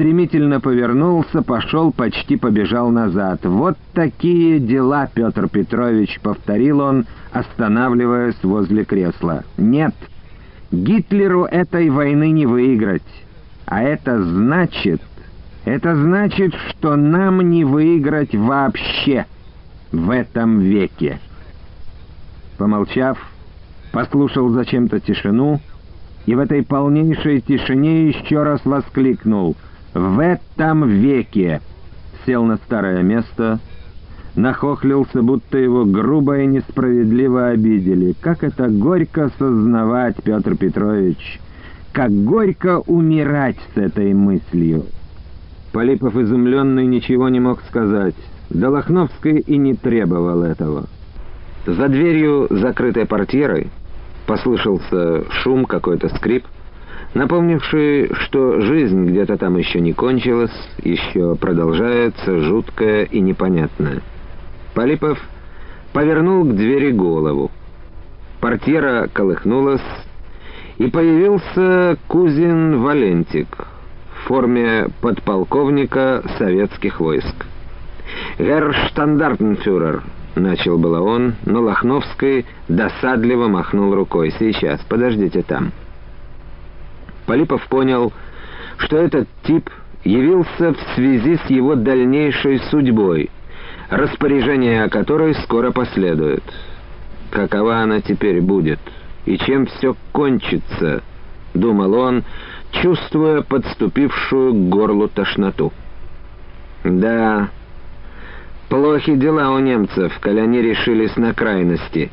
стремительно повернулся, пошел, почти побежал назад. «Вот такие дела, Петр Петрович», — повторил он, останавливаясь возле кресла. «Нет, Гитлеру этой войны не выиграть. А это значит... Это значит, что нам не выиграть вообще в этом веке». Помолчав, послушал зачем-то тишину и в этой полнейшей тишине еще раз воскликнул «В этом веке!» Сел на старое место, нахохлился, будто его грубо и несправедливо обидели. Как это горько сознавать, Петр Петрович! Как горько умирать с этой мыслью! Полипов изумленный ничего не мог сказать. Долохновский и не требовал этого. За дверью, закрытой портьерой, послышался шум, какой-то скрип, напомнивший, что жизнь где-то там еще не кончилась, еще продолжается, жуткая и непонятная. Полипов повернул к двери голову. Портьера колыхнулась, и появился кузин Валентик в форме подполковника советских войск. «Герр штандартенфюрер», — начал было он, но Лохновский досадливо махнул рукой. «Сейчас, подождите там». Полипов понял, что этот тип явился в связи с его дальнейшей судьбой, распоряжение о которой скоро последует. Какова она теперь будет, и чем все кончится, — думал он, чувствуя подступившую к горлу тошноту. «Да...» Плохи дела у немцев, коли они решились на крайности,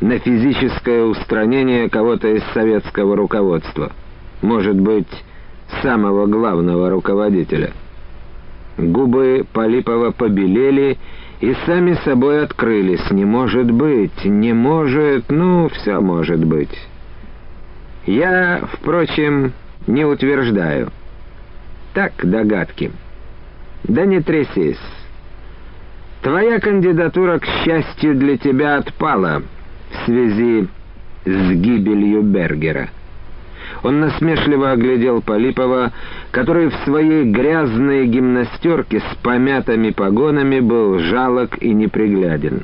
на физическое устранение кого-то из советского руководства, может быть, самого главного руководителя. Губы Полипова побелели и сами собой открылись. Не может быть, не может, ну, все может быть. Я, впрочем, не утверждаю. Так, догадки. Да не трясись. Твоя кандидатура, к счастью для тебя, отпала в связи с гибелью Бергера. Он насмешливо оглядел Полипова, который в своей грязной гимнастерке с помятыми погонами был жалок и непригляден.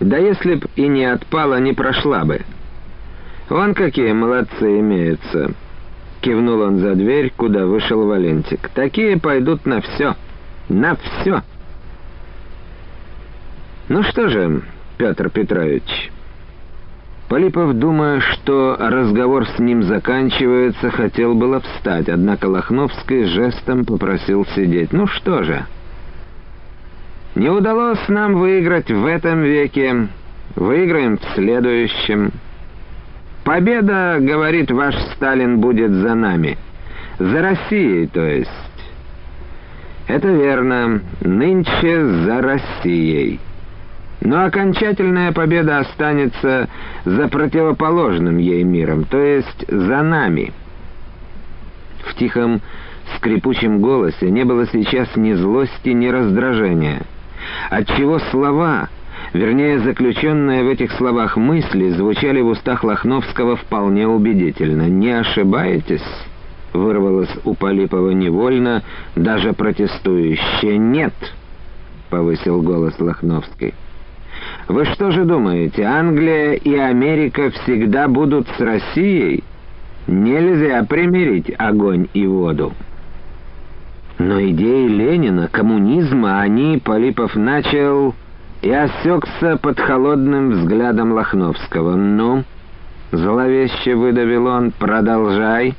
Да если б и не отпала, не прошла бы. Вон какие молодцы имеются. Кивнул он за дверь, куда вышел Валентик. Такие пойдут на все. На все. «Ну что же, Петр Петрович...» Полипов, думая, что разговор с ним заканчивается, хотел было встать, однако Лохновский жестом попросил сидеть. «Ну что же...» «Не удалось нам выиграть в этом веке, выиграем в следующем...» «Победа, — говорит ваш Сталин, — будет за нами. За Россией, то есть». «Это верно. Нынче за Россией». Но окончательная победа останется за противоположным ей миром, то есть за нами. В тихом, скрипучем голосе не было сейчас ни злости, ни раздражения, отчего слова, вернее, заключенные в этих словах мысли, звучали в устах Лохновского вполне убедительно. «Не ошибаетесь?» — вырвалось у Полипова невольно, даже протестующе. «Нет!» — повысил голос Лохновский. Вы что же думаете, Англия и Америка всегда будут с Россией? Нельзя примирить огонь и воду. Но идеи Ленина, коммунизма, они, Полипов начал и осекся под холодным взглядом Лохновского. «Ну?» — зловеще выдавил он. «Продолжай».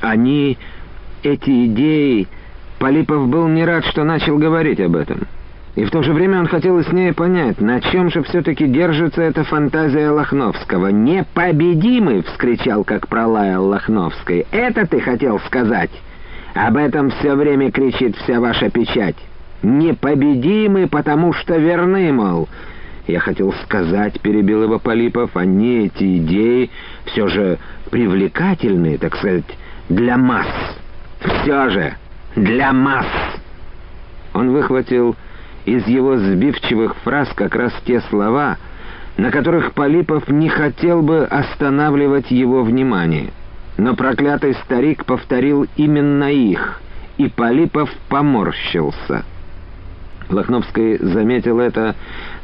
«Они, эти идеи...» Полипов был не рад, что начал говорить об этом. И в то же время он хотел яснее понять, на чем же все-таки держится эта фантазия Лохновского. «Непобедимый!» — вскричал, как пролаял Лохновский. «Это ты хотел сказать? Об этом все время кричит вся ваша печать. Непобедимый, потому что верны, мол». Я хотел сказать, перебил его Полипов, они, эти идеи, все же привлекательные, так сказать, для масс. Все же для масс. Он выхватил из его сбивчивых фраз как раз те слова, на которых Полипов не хотел бы останавливать его внимание. но проклятый старик повторил именно их, и Полипов поморщился. Лохновский заметил это,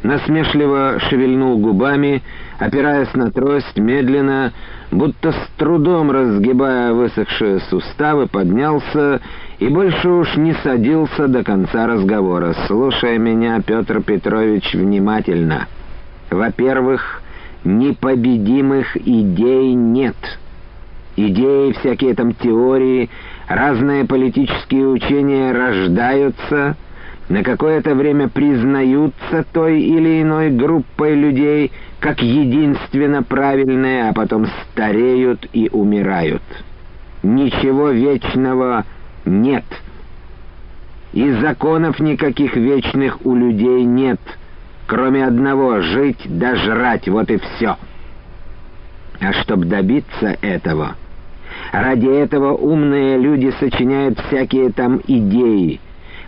насмешливо шевельнул губами, опираясь на трость, медленно, будто с трудом разгибая высохшие суставы, поднялся и больше уж не садился до конца разговора. «Слушай меня, Петр Петрович, внимательно. Во-первых, непобедимых идей нет. Идеи, всякие там теории, разные политические учения рождаются, на какое-то время признаются той или иной группой людей как единственно правильные, а потом стареют и умирают. Ничего вечного нет. И законов никаких вечных у людей нет — Кроме одного — жить да жрать, вот и все. А чтобы добиться этого, ради этого умные люди сочиняют всякие там идеи,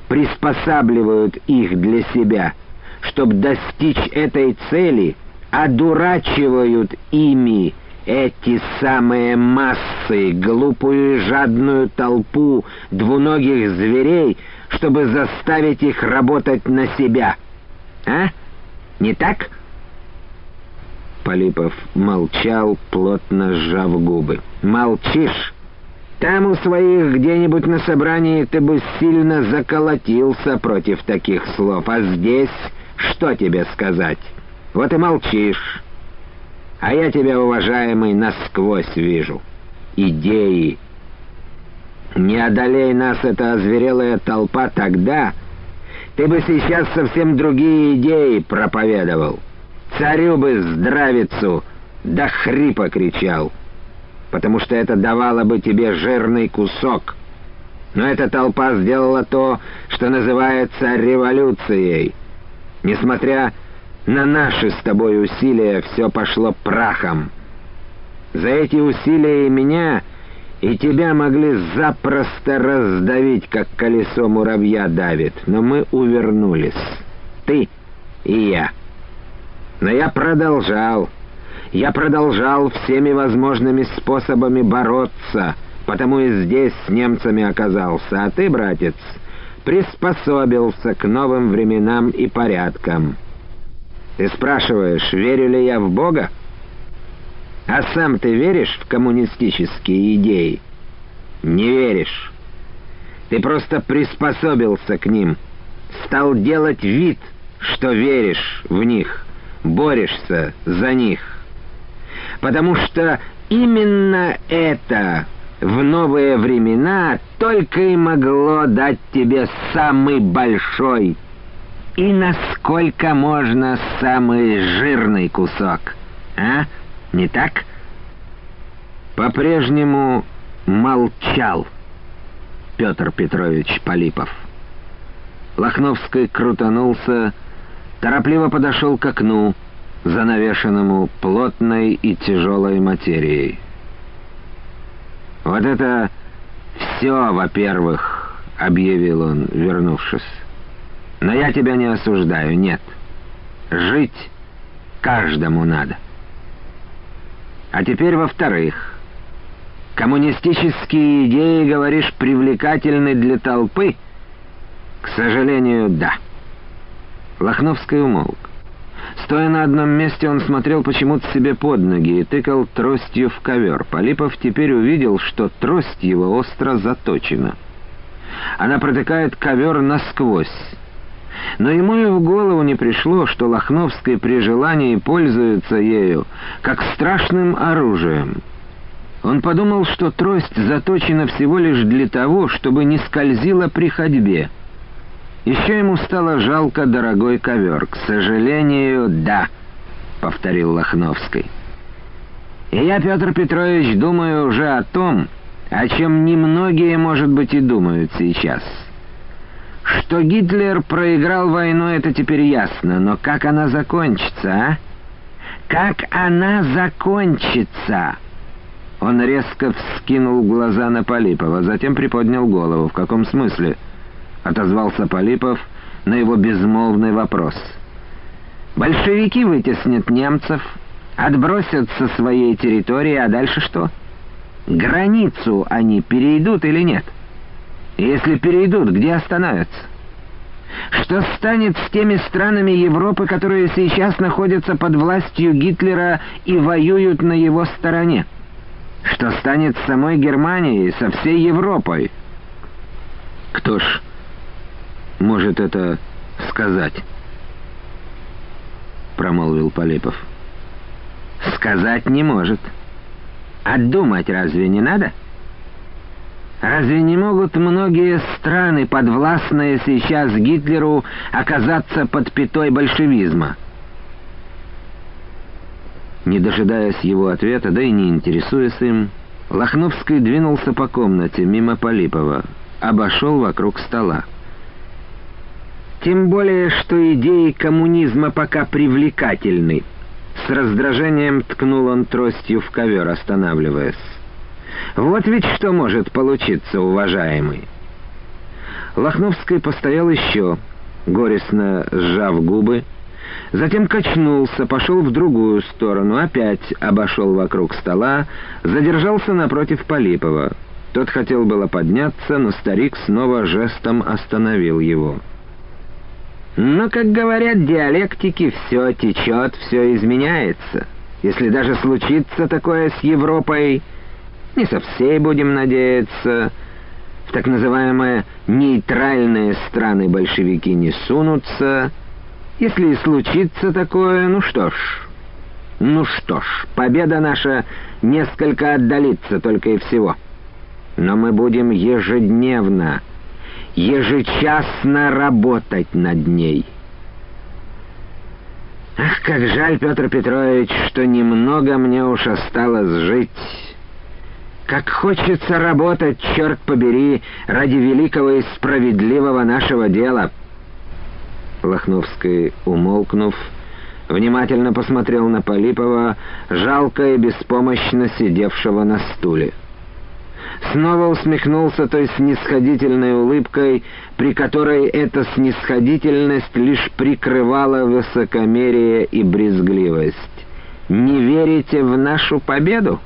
приспосабливают их для себя. Чтобы достичь этой цели, одурачивают ими эти самые массы, глупую и жадную толпу двуногих зверей, чтобы заставить их работать на себя. А? Не так?» Полипов молчал, плотно сжав губы. «Молчишь? Там у своих где-нибудь на собрании ты бы сильно заколотился против таких слов, а здесь что тебе сказать? Вот и молчишь. А я тебя, уважаемый, насквозь вижу. Идеи. Не одолей нас эта озверелая толпа тогда, ты бы сейчас совсем другие идеи проповедовал. Царю бы здравицу до хрипа кричал, потому что это давало бы тебе жирный кусок. Но эта толпа сделала то, что называется революцией. Несмотря на наши с тобой усилия, все пошло прахом. За эти усилия и меня и тебя могли запросто раздавить, как колесо муравья давит, но мы увернулись. Ты и я. Но я продолжал. Я продолжал всеми возможными способами бороться, потому и здесь с немцами оказался. А ты, братец, приспособился к новым временам и порядкам. Ты спрашиваешь, верю ли я в Бога? А сам ты веришь в коммунистические идеи? Не веришь. Ты просто приспособился к ним, стал делать вид, что веришь в них, борешься за них. Потому что именно это в новые времена только и могло дать тебе самый большой и насколько можно самый жирный кусок, а? Не так? По-прежнему молчал Петр Петрович Полипов. Лохновский крутанулся, торопливо подошел к окну, занавешенному плотной и тяжелой материей. «Вот это все, во-первых», — объявил он, вернувшись. «Но я тебя не осуждаю, нет. Жить каждому надо». А теперь во-вторых, коммунистические идеи, говоришь, привлекательны для толпы? К сожалению, да. Лохновский умолк. Стоя на одном месте, он смотрел почему-то себе под ноги и тыкал тростью в ковер. Полипов теперь увидел, что трость его остро заточена. Она протыкает ковер насквозь. Но ему и в голову не пришло, что Лохновский при желании пользуется ею, как страшным оружием. Он подумал, что трость заточена всего лишь для того, чтобы не скользила при ходьбе. Еще ему стало жалко дорогой ковер. «К сожалению, да», — повторил Лохновский. «И я, Петр Петрович, думаю уже о том, о чем немногие, может быть, и думают сейчас». Что Гитлер проиграл войну, это теперь ясно, но как она закончится, а? Как она закончится?» Он резко вскинул глаза на Полипова, затем приподнял голову. «В каком смысле?» — отозвался Полипов на его безмолвный вопрос. «Большевики вытеснят немцев, отбросят со своей территории, а дальше что? Границу они перейдут или нет? Если перейдут, где остановятся? Что станет с теми странами Европы, которые сейчас находятся под властью Гитлера и воюют на его стороне? Что станет с самой Германией, со всей Европой? Кто ж может это сказать? Промолвил Полипов. Сказать не может. А думать разве не надо? Разве не могут многие страны, подвластные сейчас Гитлеру, оказаться под пятой большевизма? Не дожидаясь его ответа, да и не интересуясь им, Лохновский двинулся по комнате мимо Полипова, обошел вокруг стола. Тем более, что идеи коммунизма пока привлекательны. С раздражением ткнул он тростью в ковер, останавливаясь. Вот ведь что может получиться, уважаемый. Лохновский постоял еще, горестно сжав губы, затем качнулся, пошел в другую сторону, опять обошел вокруг стола, задержался напротив Полипова. Тот хотел было подняться, но старик снова жестом остановил его. Но, как говорят диалектики, все течет, все изменяется. Если даже случится такое с Европой, не со всей будем надеяться, в так называемые нейтральные страны большевики не сунутся. Если и случится такое, ну что ж, ну что ж, победа наша несколько отдалится только и всего. Но мы будем ежедневно ежечасно работать над ней. Ах, как жаль, Петр Петрович, что немного мне уж осталось жить. Как хочется работать, черт побери, ради великого и справедливого нашего дела. Лохновский, умолкнув, внимательно посмотрел на Полипова, жалко и беспомощно сидевшего на стуле снова усмехнулся той снисходительной улыбкой, при которой эта снисходительность лишь прикрывала высокомерие и брезгливость. «Не верите в нашу победу?»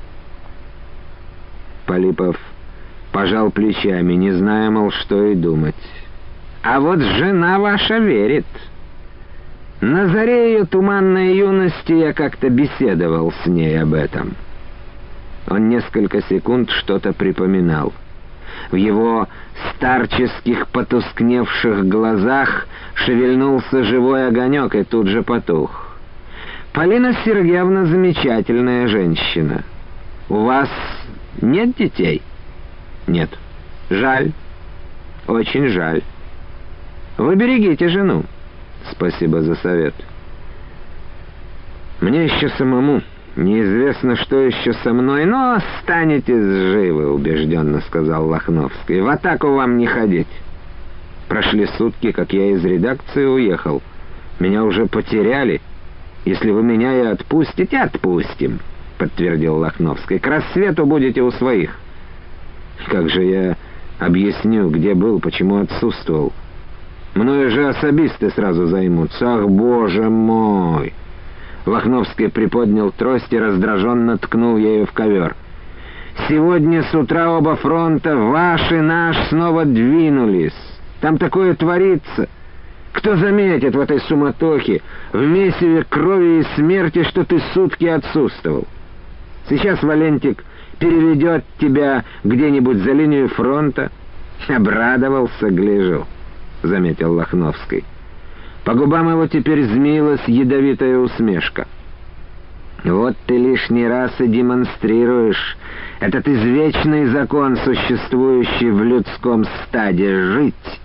Полипов пожал плечами, не зная, мол, что и думать. «А вот жена ваша верит. На заре ее туманной юности я как-то беседовал с ней об этом». Он несколько секунд что-то припоминал. В его старческих потускневших глазах шевельнулся живой огонек и тут же потух. «Полина Сергеевна замечательная женщина. У вас нет детей?» «Нет». «Жаль. Очень жаль. Вы берегите жену». «Спасибо за совет». «Мне еще самому...» «Неизвестно, что еще со мной, но останетесь живы», — убежденно сказал Лохновский. «В атаку вам не ходить». Прошли сутки, как я из редакции уехал. Меня уже потеряли. Если вы меня и отпустите, отпустим, — подтвердил Лохновский. К рассвету будете у своих. Как же я объясню, где был, почему отсутствовал? Мною же особисты сразу займутся. Ах, боже мой! Лохновский приподнял трость и раздраженно ткнул ею в ковер. «Сегодня с утра оба фронта, ваш и наш, снова двинулись. Там такое творится. Кто заметит в этой суматохе, в месиве крови и смерти, что ты сутки отсутствовал? Сейчас Валентик переведет тебя где-нибудь за линию фронта». «Обрадовался, гляжу», — заметил Лохновский. По губам его теперь змеилась ядовитая усмешка. «Вот ты лишний раз и демонстрируешь этот извечный закон, существующий в людском стаде — жить,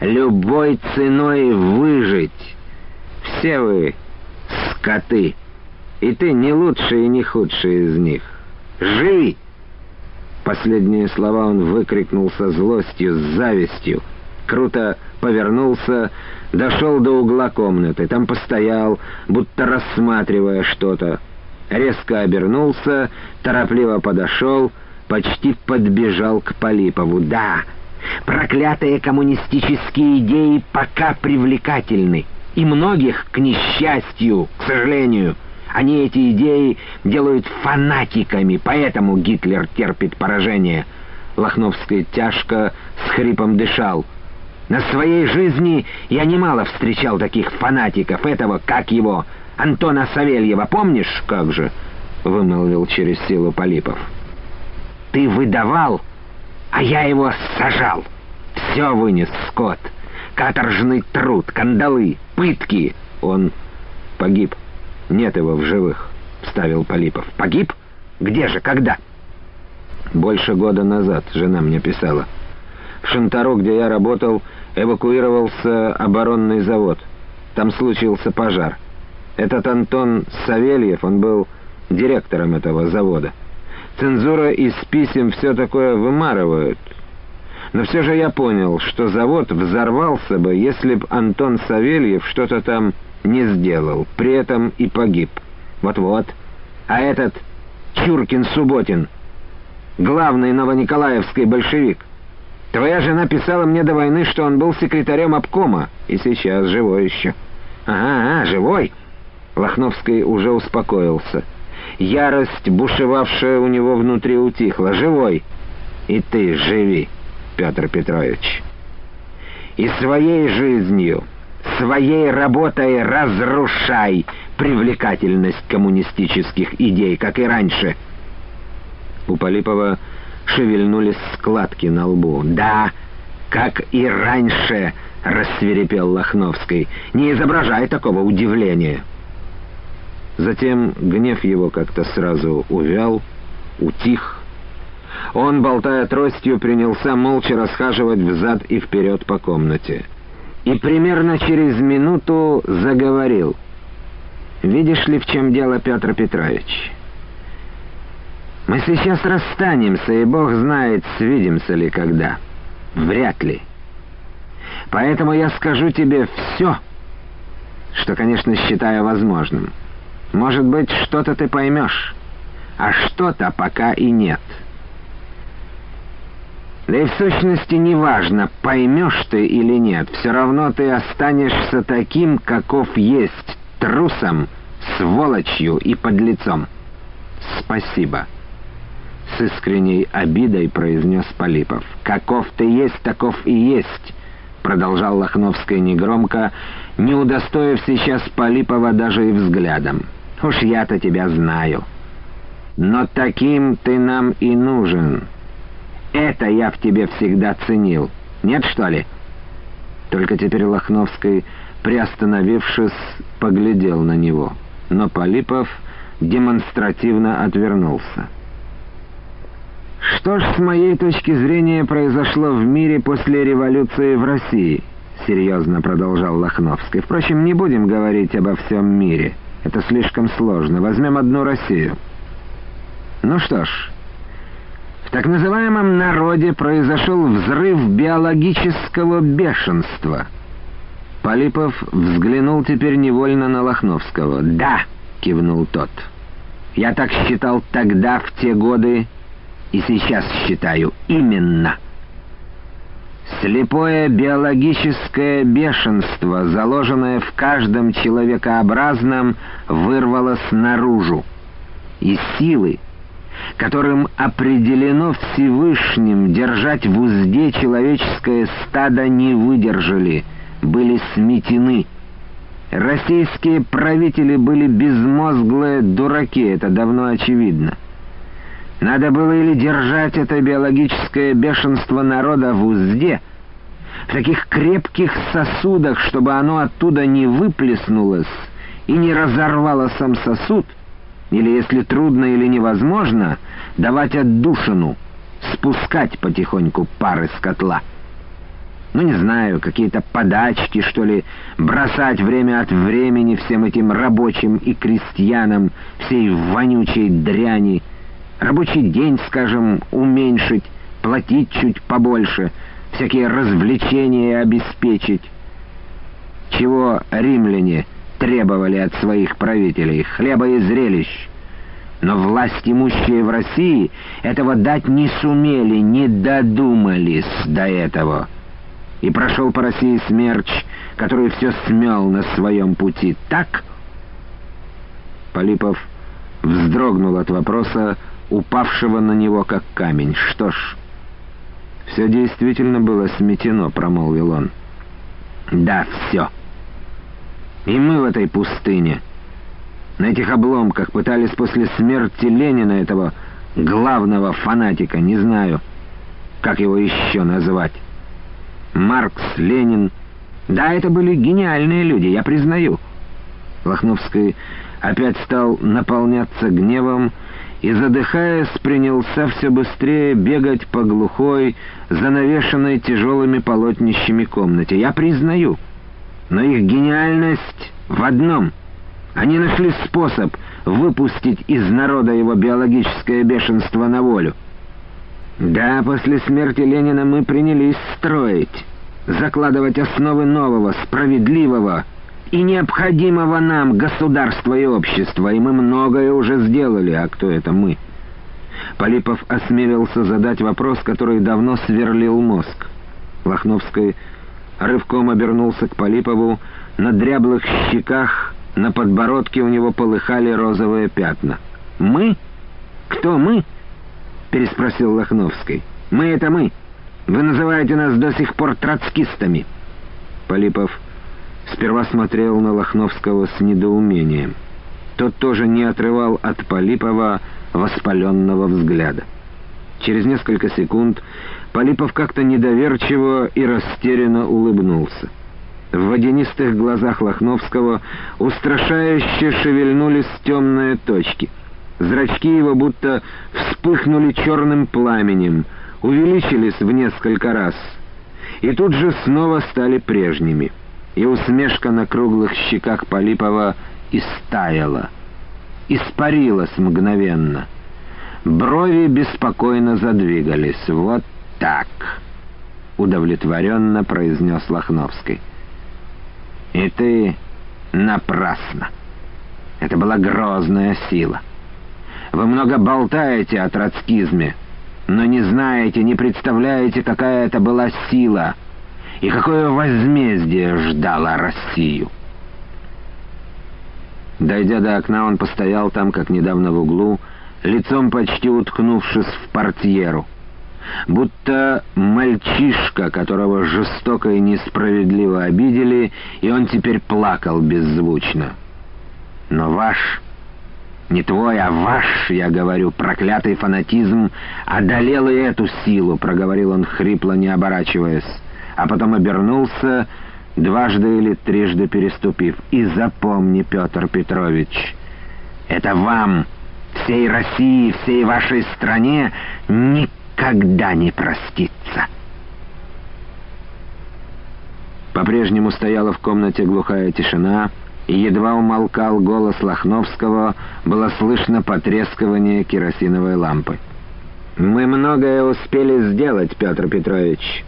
любой ценой выжить. Все вы скоты, и ты не лучший и не худший из них. Живи!» Последние слова он выкрикнул со злостью, с завистью. Круто повернулся, дошел до угла комнаты, там постоял, будто рассматривая что-то. Резко обернулся, торопливо подошел, почти подбежал к Полипову. «Да, проклятые коммунистические идеи пока привлекательны, и многих, к несчастью, к сожалению, Они эти идеи делают фанатиками, поэтому Гитлер терпит поражение. Лохновский тяжко с хрипом дышал. На своей жизни я немало встречал таких фанатиков, этого, как его, Антона Савельева, помнишь, как же?» — вымолвил через силу Полипов. «Ты выдавал, а я его сажал. Все вынес скот. Каторжный труд, кандалы, пытки. Он погиб. Нет его в живых», — вставил Полипов. «Погиб? Где же, когда?» «Больше года назад жена мне писала». В Шантару, где я работал, эвакуировался оборонный завод. Там случился пожар. Этот Антон Савельев, он был директором этого завода. Цензура из писем все такое вымарывают. Но все же я понял, что завод взорвался бы, если б Антон Савельев что-то там не сделал, при этом и погиб. Вот-вот. А этот Чуркин-Субботин, главный новониколаевский большевик — Твоя жена писала мне до войны, что он был секретарем обкома, и сейчас живой еще». «Ага, ага, живой!» Лохновский уже успокоился. Ярость, бушевавшая у него внутри, утихла. «Живой! И ты живи, Петр Петрович!» «И своей жизнью, своей работой разрушай привлекательность коммунистических идей, как и раньше!» У Полипова шевельнулись складки на лбу. «Да, как и раньше!» — рассверепел Лохновский. «Не изображай такого удивления!» Затем гнев его как-то сразу увял, утих. Он, болтая тростью, принялся молча расхаживать взад и вперед по комнате. И примерно через минуту заговорил. «Видишь ли, в чем дело, Петр Петрович?» Мы сейчас расстанемся, и Бог знает, свидимся ли когда. Вряд ли. Поэтому я скажу тебе все, что, конечно, считаю возможным. Может быть, что-то ты поймешь, а что-то пока и нет. Да и в сущности неважно, поймешь ты или нет, все равно ты останешься таким, каков есть, трусом, сволочью и подлецом. Спасибо с искренней обидой произнес Полипов. «Каков ты есть, таков и есть!» Продолжал Лохновская негромко, не удостоив сейчас Полипова даже и взглядом. «Уж я-то тебя знаю. Но таким ты нам и нужен. Это я в тебе всегда ценил. Нет, что ли?» Только теперь Лохновский, приостановившись, поглядел на него. Но Полипов демонстративно отвернулся. «Что ж, с моей точки зрения, произошло в мире после революции в России?» — серьезно продолжал Лохновский. «Впрочем, не будем говорить обо всем мире. Это слишком сложно. Возьмем одну Россию. Ну что ж, так называемом народе произошел взрыв биологического бешенства». Полипов взглянул теперь невольно на Лохновского. «Да!» — кивнул тот. «Я так считал тогда, в те годы, и сейчас считаю именно. Слепое биологическое бешенство, заложенное в каждом человекообразном, вырвалось наружу. И силы, которым определено Всевышним держать в узде человеческое стадо, не выдержали, были сметены. Российские правители были безмозглые дураки, это давно очевидно. Надо было или держать это биологическое бешенство народа в узде, в таких крепких сосудах, чтобы оно оттуда не выплеснулось и не разорвало сам сосуд, или, если трудно или невозможно, давать отдушину, спускать потихоньку пары с котла. Ну, не знаю, какие-то подачки, что ли, бросать время от времени всем этим рабочим и крестьянам, всей вонючей дряни — Рабочий день, скажем, уменьшить, платить чуть побольше, всякие развлечения обеспечить. Чего римляне требовали от своих правителей? Хлеба и зрелищ. Но власть имущие в России этого дать не сумели, не додумались до этого. И прошел по России смерч, который все смел на своем пути. Так? Полипов вздрогнул от вопроса, упавшего на него как камень. «Что ж, все действительно было сметено», — промолвил он. «Да, все. И мы в этой пустыне, на этих обломках, пытались после смерти Ленина, этого главного фанатика, не знаю, как его еще назвать. Маркс, Ленин. Да, это были гениальные люди, я признаю». Лохновский опять стал наполняться гневом и, задыхаясь, принялся все быстрее бегать по глухой, занавешенной тяжелыми полотнищами комнате. Я признаю, но их гениальность в одном. Они нашли способ выпустить из народа его биологическое бешенство на волю. Да, после смерти Ленина мы принялись строить, закладывать основы нового, справедливого, и необходимого нам государства и общества, и мы многое уже сделали, а кто это мы? Полипов осмелился задать вопрос, который давно сверлил мозг. Лохновский рывком обернулся к Полипову, на дряблых щеках, на подбородке у него полыхали розовые пятна. «Мы? Кто мы?» — переспросил Лохновский. «Мы — это мы. Вы называете нас до сих пор троцкистами». Полипов сперва смотрел на Лохновского с недоумением. Тот тоже не отрывал от Полипова воспаленного взгляда. Через несколько секунд Полипов как-то недоверчиво и растерянно улыбнулся. В водянистых глазах Лохновского устрашающе шевельнулись темные точки. Зрачки его будто вспыхнули черным пламенем, увеличились в несколько раз и тут же снова стали прежними — и усмешка на круглых щеках Полипова истаяла, испарилась мгновенно. Брови беспокойно задвигались. «Вот так!» — удовлетворенно произнес Лохновский. «И ты напрасно. Это была грозная сила. Вы много болтаете о троцкизме, но не знаете, не представляете, какая это была сила — и какое возмездие ждало Россию. Дойдя до окна, он постоял там, как недавно в углу, лицом почти уткнувшись в портьеру. Будто мальчишка, которого жестоко и несправедливо обидели, и он теперь плакал беззвучно. Но ваш, не твой, а ваш, я говорю, проклятый фанатизм одолел и эту силу, проговорил он хрипло, не оборачиваясь а потом обернулся, дважды или трижды переступив. «И запомни, Петр Петрович, это вам, всей России, всей вашей стране никогда не простится». По-прежнему стояла в комнате глухая тишина, и едва умолкал голос Лохновского, было слышно потрескивание керосиновой лампы. «Мы многое успели сделать, Петр Петрович».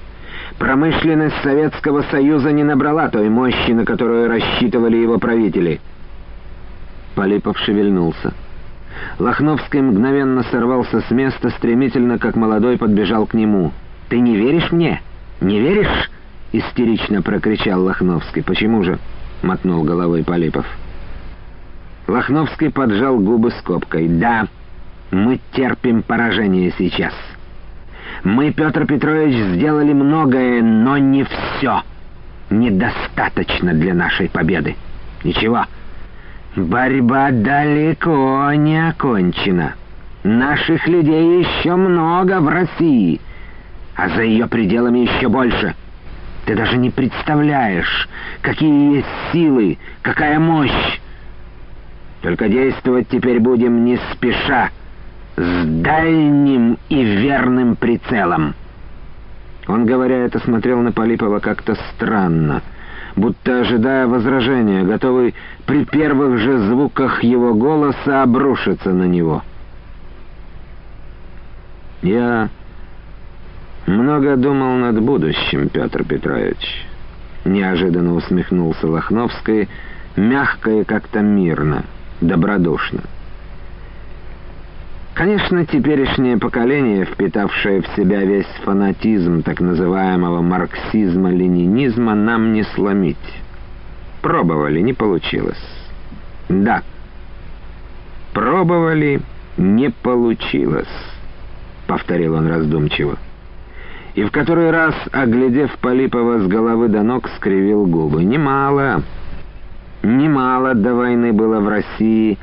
Промышленность Советского Союза не набрала той мощи, на которую рассчитывали его правители. Полипов шевельнулся. Лохновский мгновенно сорвался с места, стремительно, как молодой, подбежал к нему. «Ты не веришь мне? Не веришь?» — истерично прокричал Лохновский. «Почему же?» — мотнул головой Полипов. Лохновский поджал губы скобкой. «Да, мы терпим поражение сейчас». Мы, Петр Петрович, сделали многое, но не все. Недостаточно для нашей победы. Ничего. Борьба далеко не окончена. Наших людей еще много в России, а за ее пределами еще больше. Ты даже не представляешь, какие есть силы, какая мощь. Только действовать теперь будем не спеша, с дальним и верным прицелом. Он, говоря это, смотрел на Полипова как-то странно, будто ожидая возражения, готовый при первых же звуках его голоса обрушиться на него. «Я много думал над будущим, Петр Петрович», — неожиданно усмехнулся Лохновский, мягко и как-то мирно, добродушно. Конечно, теперешнее поколение, впитавшее в себя весь фанатизм так называемого марксизма-ленинизма, нам не сломить. Пробовали, не получилось. Да, Пробовали, не получилось, повторил он раздумчиво. И в который раз, оглядев Полипова с головы до ног, скривил губы. Немало, немало до войны было в России,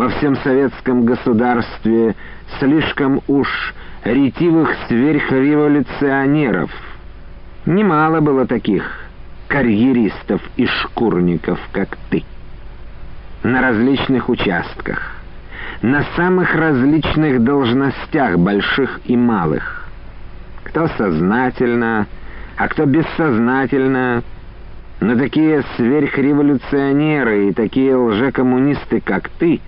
во всем советском государстве, слишком уж ретивых сверхреволюционеров. Немало было таких карьеристов и шкурников, как ты. На различных участках, на самых различных должностях, больших и малых. Кто сознательно, а кто бессознательно. Но такие сверхреволюционеры и такие лжекоммунисты, как ты,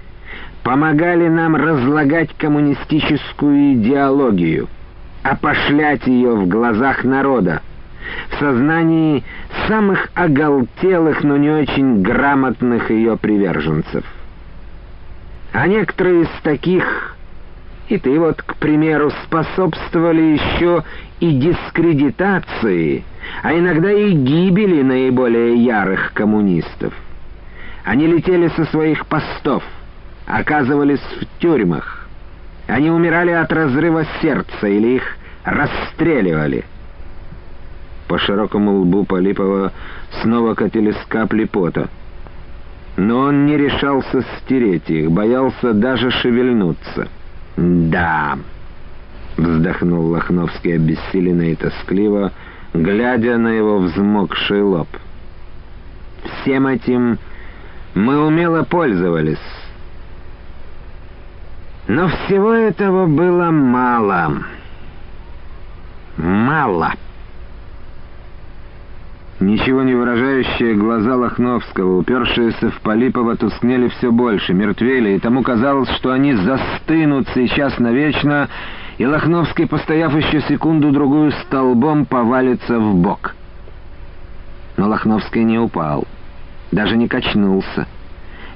помогали нам разлагать коммунистическую идеологию, опошлять ее в глазах народа, в сознании самых оголтелых, но не очень грамотных ее приверженцев. А некоторые из таких, и ты вот, к примеру, способствовали еще и дискредитации, а иногда и гибели наиболее ярых коммунистов. Они летели со своих постов, оказывались в тюрьмах. Они умирали от разрыва сердца или их расстреливали. По широкому лбу Полипова снова катились капли пота. Но он не решался стереть их, боялся даже шевельнуться. «Да», — вздохнул Лохновский обессиленно и тоскливо, глядя на его взмокший лоб. «Всем этим мы умело пользовались». Но всего этого было мало. Мало. Ничего не выражающие глаза Лохновского, упершиеся в Полипова, тускнели все больше, мертвели, и тому казалось, что они застынут сейчас навечно, и Лохновский, постояв еще секунду-другую столбом, повалится в бок. Но Лохновский не упал, даже не качнулся.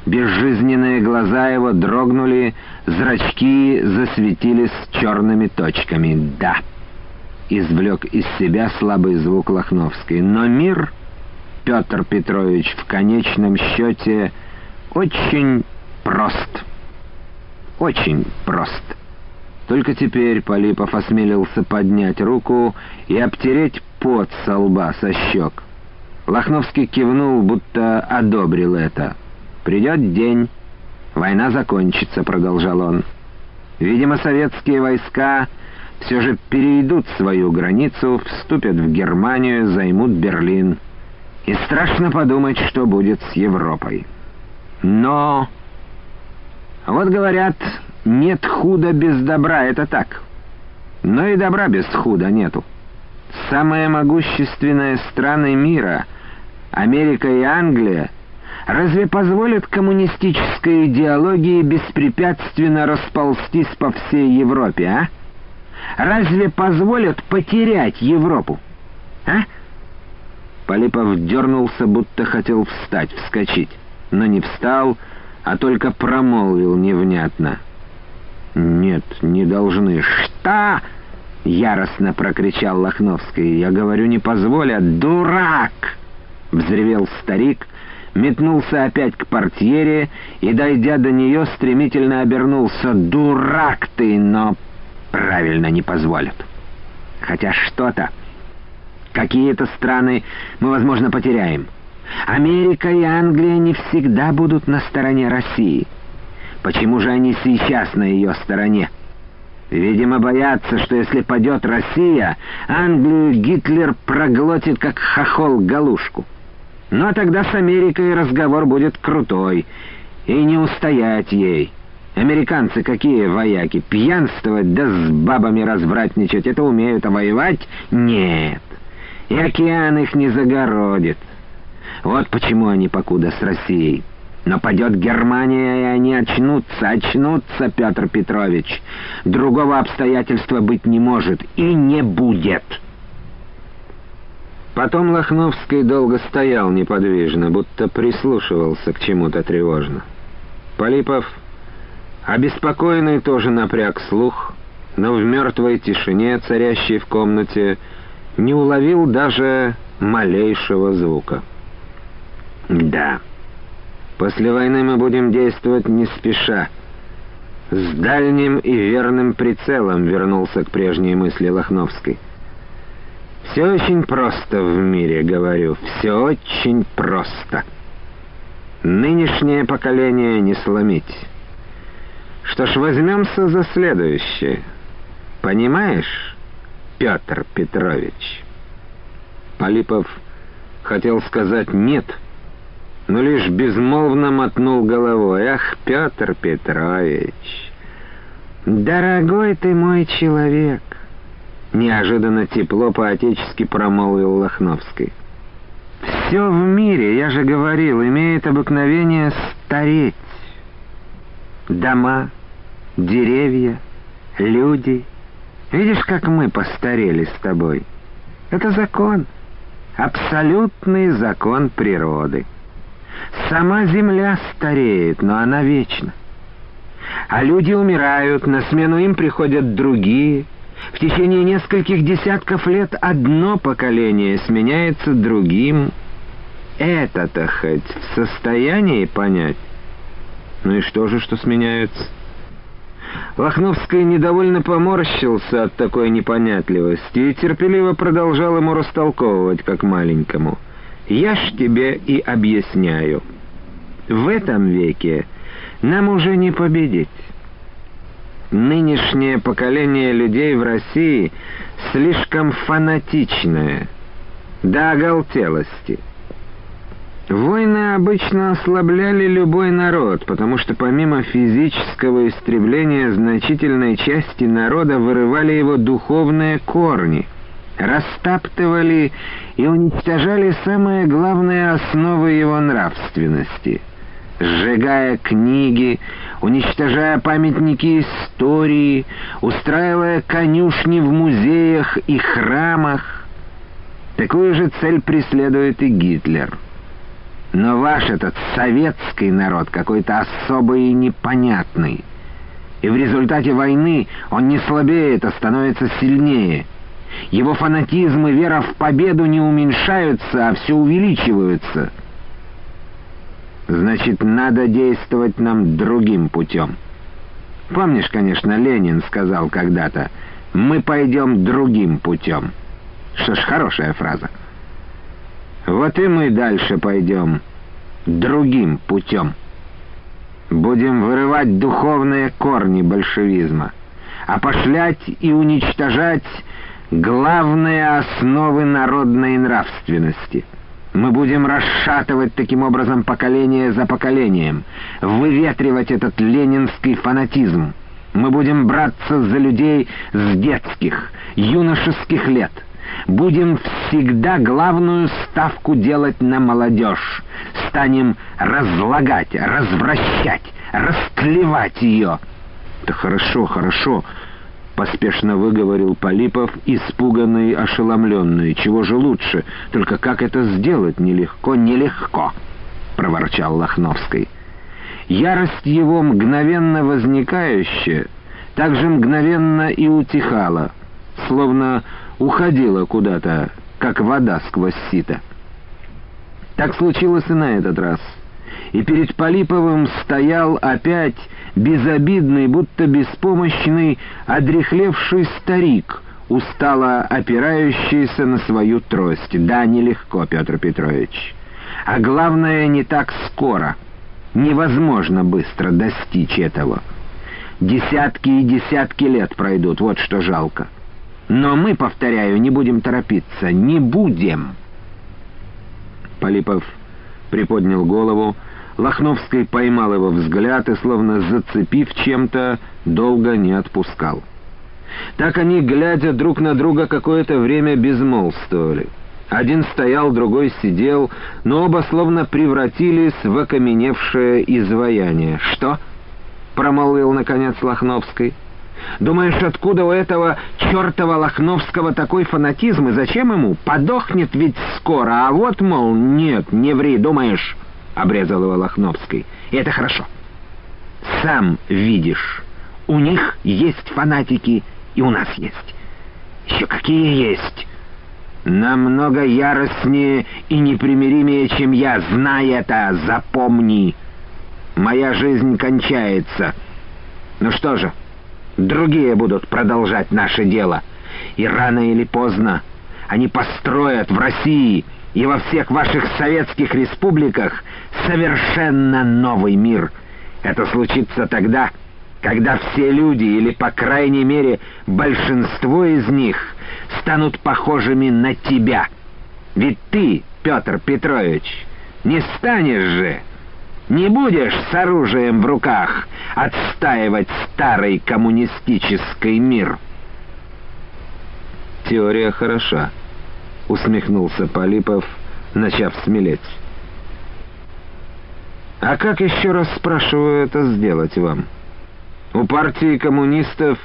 Безжизненные глаза его дрогнули, зрачки засветились черными точками. «Да!» — извлек из себя слабый звук Лохновский. «Но мир, Петр Петрович, в конечном счете очень прост. Очень прост». Только теперь Полипов осмелился поднять руку и обтереть пот со лба, со щек. Лохновский кивнул, будто одобрил это. «Придет день, война закончится», — продолжал он. «Видимо, советские войска все же перейдут свою границу, вступят в Германию, займут Берлин. И страшно подумать, что будет с Европой. Но... Вот говорят, нет худа без добра, это так. Но и добра без худа нету. Самые могущественные страны мира, Америка и Англия, Разве позволят коммунистической идеологии беспрепятственно расползтись по всей Европе, а? Разве позволят потерять Европу, а? Полипов дернулся, будто хотел встать, вскочить, но не встал, а только промолвил невнятно. «Нет, не должны». «Что?» — яростно прокричал Лохновский. «Я говорю, не позволят. Дурак!» — взревел старик, метнулся опять к портьере и, дойдя до нее, стремительно обернулся. «Дурак ты, но правильно не позволят. Хотя что-то, какие-то страны мы, возможно, потеряем. Америка и Англия не всегда будут на стороне России. Почему же они сейчас на ее стороне?» Видимо, боятся, что если падет Россия, Англию Гитлер проглотит, как хохол галушку. Но тогда с Америкой разговор будет крутой, и не устоять ей. Американцы какие вояки, пьянствовать да с бабами развратничать, это умеют, а воевать — нет. И океан их не загородит. Вот почему они покуда с Россией. Но падет Германия, и они очнутся, очнутся, Петр Петрович. Другого обстоятельства быть не может и не будет». Потом Лохновский долго стоял неподвижно, будто прислушивался к чему-то тревожно. Полипов, обеспокоенный, тоже напряг слух, но в мертвой тишине, царящей в комнате, не уловил даже малейшего звука. «Да, после войны мы будем действовать не спеша», С дальним и верным прицелом вернулся к прежней мысли Лохновской. «Все очень просто в мире, говорю, все очень просто. Нынешнее поколение не сломить. Что ж, возьмемся за следующее. Понимаешь, Петр Петрович?» Полипов хотел сказать «нет», но лишь безмолвно мотнул головой. «Ах, Петр Петрович, дорогой ты мой человек!» Неожиданно тепло по-отечески промолвил Лохновский. «Все в мире, я же говорил, имеет обыкновение стареть. Дома, деревья, люди. Видишь, как мы постарели с тобой? Это закон, абсолютный закон природы». Сама земля стареет, но она вечна. А люди умирают, на смену им приходят другие. В течение нескольких десятков лет одно поколение сменяется другим. Это-то хоть в состоянии понять? Ну и что же, что сменяются? Лохновский недовольно поморщился от такой непонятливости и терпеливо продолжал ему растолковывать, как маленькому. «Я ж тебе и объясняю». В этом веке нам уже не победить. Нынешнее поколение людей в России слишком фанатичное, до оголтелости. Войны обычно ослабляли любой народ, потому что помимо физического истребления значительной части народа вырывали его духовные корни, растаптывали и уничтожали самые главные основы его нравственности — сжигая книги, уничтожая памятники истории, устраивая конюшни в музеях и храмах. Такую же цель преследует и Гитлер. Но ваш этот советский народ какой-то особый и непонятный. И в результате войны он не слабеет, а становится сильнее. Его фанатизм и вера в победу не уменьшаются, а все увеличиваются — Значит, надо действовать нам другим путем. Помнишь, конечно, Ленин сказал когда-то, мы пойдем другим путем. Что ж, хорошая фраза. Вот и мы дальше пойдем другим путем. Будем вырывать духовные корни большевизма, опошлять и уничтожать главные основы народной нравственности — мы будем расшатывать таким образом поколение за поколением, выветривать этот ленинский фанатизм. Мы будем браться за людей с детских, юношеских лет. Будем всегда главную ставку делать на молодежь. Станем разлагать, развращать, расклевать ее. Да хорошо, хорошо, поспешно выговорил Полипов, испуганный, ошеломленный. «Чего же лучше? Только как это сделать? Нелегко, нелегко!» — проворчал Лохновский. Ярость его, мгновенно возникающая, также мгновенно и утихала, словно уходила куда-то, как вода сквозь сито. Так случилось и на этот раз — и перед Полиповым стоял опять безобидный, будто беспомощный, одрехлевший старик, устало опирающийся на свою трость. Да, нелегко, Петр Петрович. А главное, не так скоро. Невозможно быстро достичь этого. Десятки и десятки лет пройдут, вот что жалко. Но мы, повторяю, не будем торопиться, не будем. Полипов приподнял голову, Лохновский поймал его взгляд и, словно зацепив чем-то, долго не отпускал. Так они, глядя друг на друга, какое-то время безмолвствовали. Один стоял, другой сидел, но оба словно превратились в окаменевшее изваяние. «Что?» — промолвил, наконец, Лохновский. «Думаешь, откуда у этого чертова Лохновского такой фанатизм, и зачем ему? Подохнет ведь скоро, а вот, мол, нет, не ври, думаешь...» обрезал его Лохновский. И это хорошо. Сам видишь, у них есть фанатики, и у нас есть. Еще какие есть? Намного яростнее и непримиримее, чем я. Знай это, запомни. Моя жизнь кончается. Ну что же, другие будут продолжать наше дело, и рано или поздно они построят в России и во всех ваших советских республиках совершенно новый мир. Это случится тогда, когда все люди, или по крайней мере большинство из них, станут похожими на тебя. Ведь ты, Петр Петрович, не станешь же, не будешь с оружием в руках отстаивать старый коммунистический мир. Теория хороша, усмехнулся Полипов, начав смелеть. А как еще раз спрашиваю это сделать вам? У партии коммунистов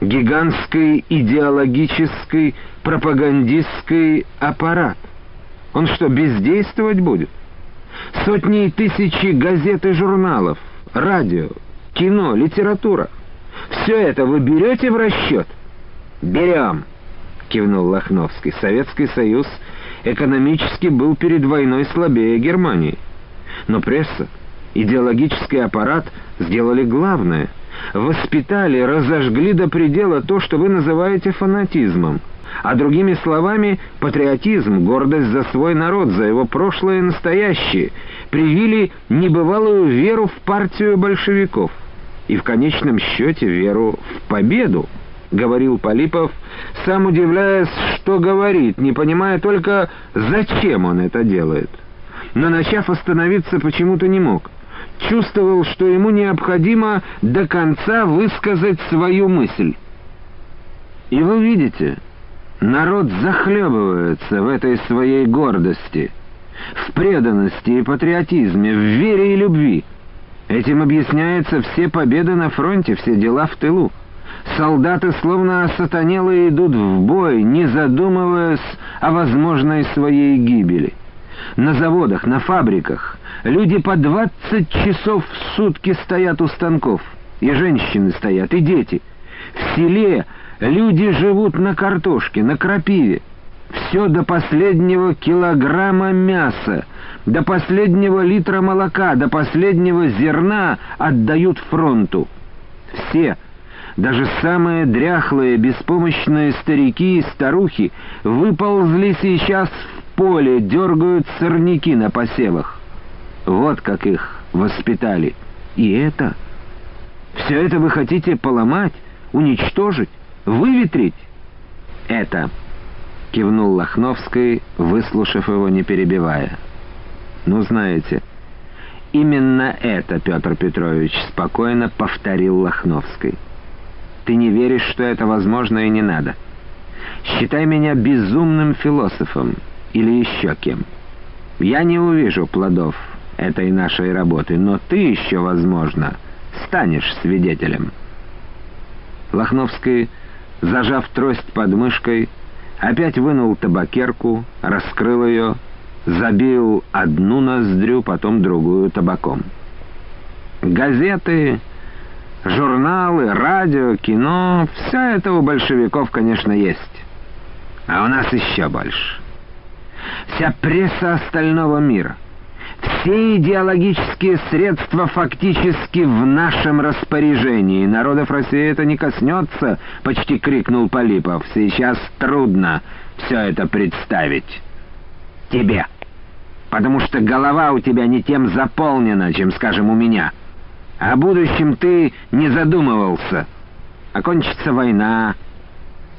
гигантский идеологический пропагандистский аппарат. Он что, бездействовать будет? Сотни и тысячи газет и журналов, радио, кино, литература. Все это вы берете в расчет? Берем, кивнул Лохновский. Советский Союз экономически был перед войной слабее Германии. Но пресса, идеологический аппарат сделали главное. Воспитали, разожгли до предела то, что вы называете фанатизмом. А другими словами, патриотизм, гордость за свой народ, за его прошлое и настоящее, привили небывалую веру в партию большевиков. И в конечном счете веру в победу, говорил Полипов, сам удивляясь, что говорит, не понимая только, зачем он это делает. Но начав остановиться, почему-то не мог. Чувствовал, что ему необходимо до конца высказать свою мысль. И вы видите... Народ захлебывается в этой своей гордости, в преданности и патриотизме, в вере и любви. Этим объясняются все победы на фронте, все дела в тылу. Солдаты словно осатанелые идут в бой, не задумываясь о возможной своей гибели. На заводах, на фабриках люди по 20 часов в сутки стоят у станков. И женщины стоят, и дети. В селе Люди живут на картошке, на крапиве. Все до последнего килограмма мяса, до последнего литра молока, до последнего зерна отдают фронту. Все, даже самые дряхлые, беспомощные старики и старухи, выползли сейчас в поле, дергают сорняки на посевах. Вот как их воспитали. И это... Все это вы хотите поломать, уничтожить? выветрить это, кивнул Лохновский, выслушав его, не перебивая. Ну, знаете, именно это, Петр Петрович, спокойно повторил Лохновский. Ты не веришь, что это возможно и не надо. Считай меня безумным философом или еще кем. Я не увижу плодов этой нашей работы, но ты еще, возможно, станешь свидетелем. Лохновский зажав трость под мышкой, опять вынул табакерку, раскрыл ее, забил одну ноздрю, потом другую табаком. Газеты, журналы, радио, кино — все это у большевиков, конечно, есть. А у нас еще больше. Вся пресса остального мира — все идеологические средства фактически в нашем распоряжении. Народов России это не коснется, почти крикнул Полипов. Сейчас трудно все это представить. Тебе. Потому что голова у тебя не тем заполнена, чем, скажем, у меня. О будущем ты не задумывался. Окончится война,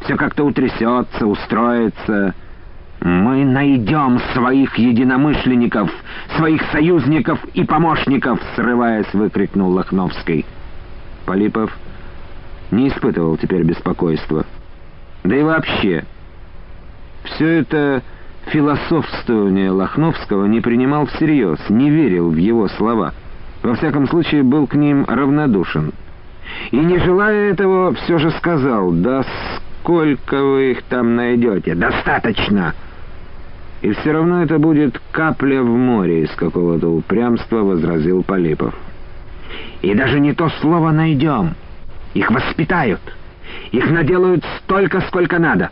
все как-то утрясется, устроится... «Мы найдем своих единомышленников, своих союзников и помощников!» — срываясь, выкрикнул Лохновский. Полипов не испытывал теперь беспокойства. Да и вообще, все это философствование Лохновского не принимал всерьез, не верил в его слова. Во всяком случае, был к ним равнодушен. И, не желая этого, все же сказал, «Да сколько вы их там найдете? Достаточно!» И все равно это будет капля в море из какого-то упрямства, возразил Полипов. И даже не то слово найдем. Их воспитают. Их наделают столько, сколько надо.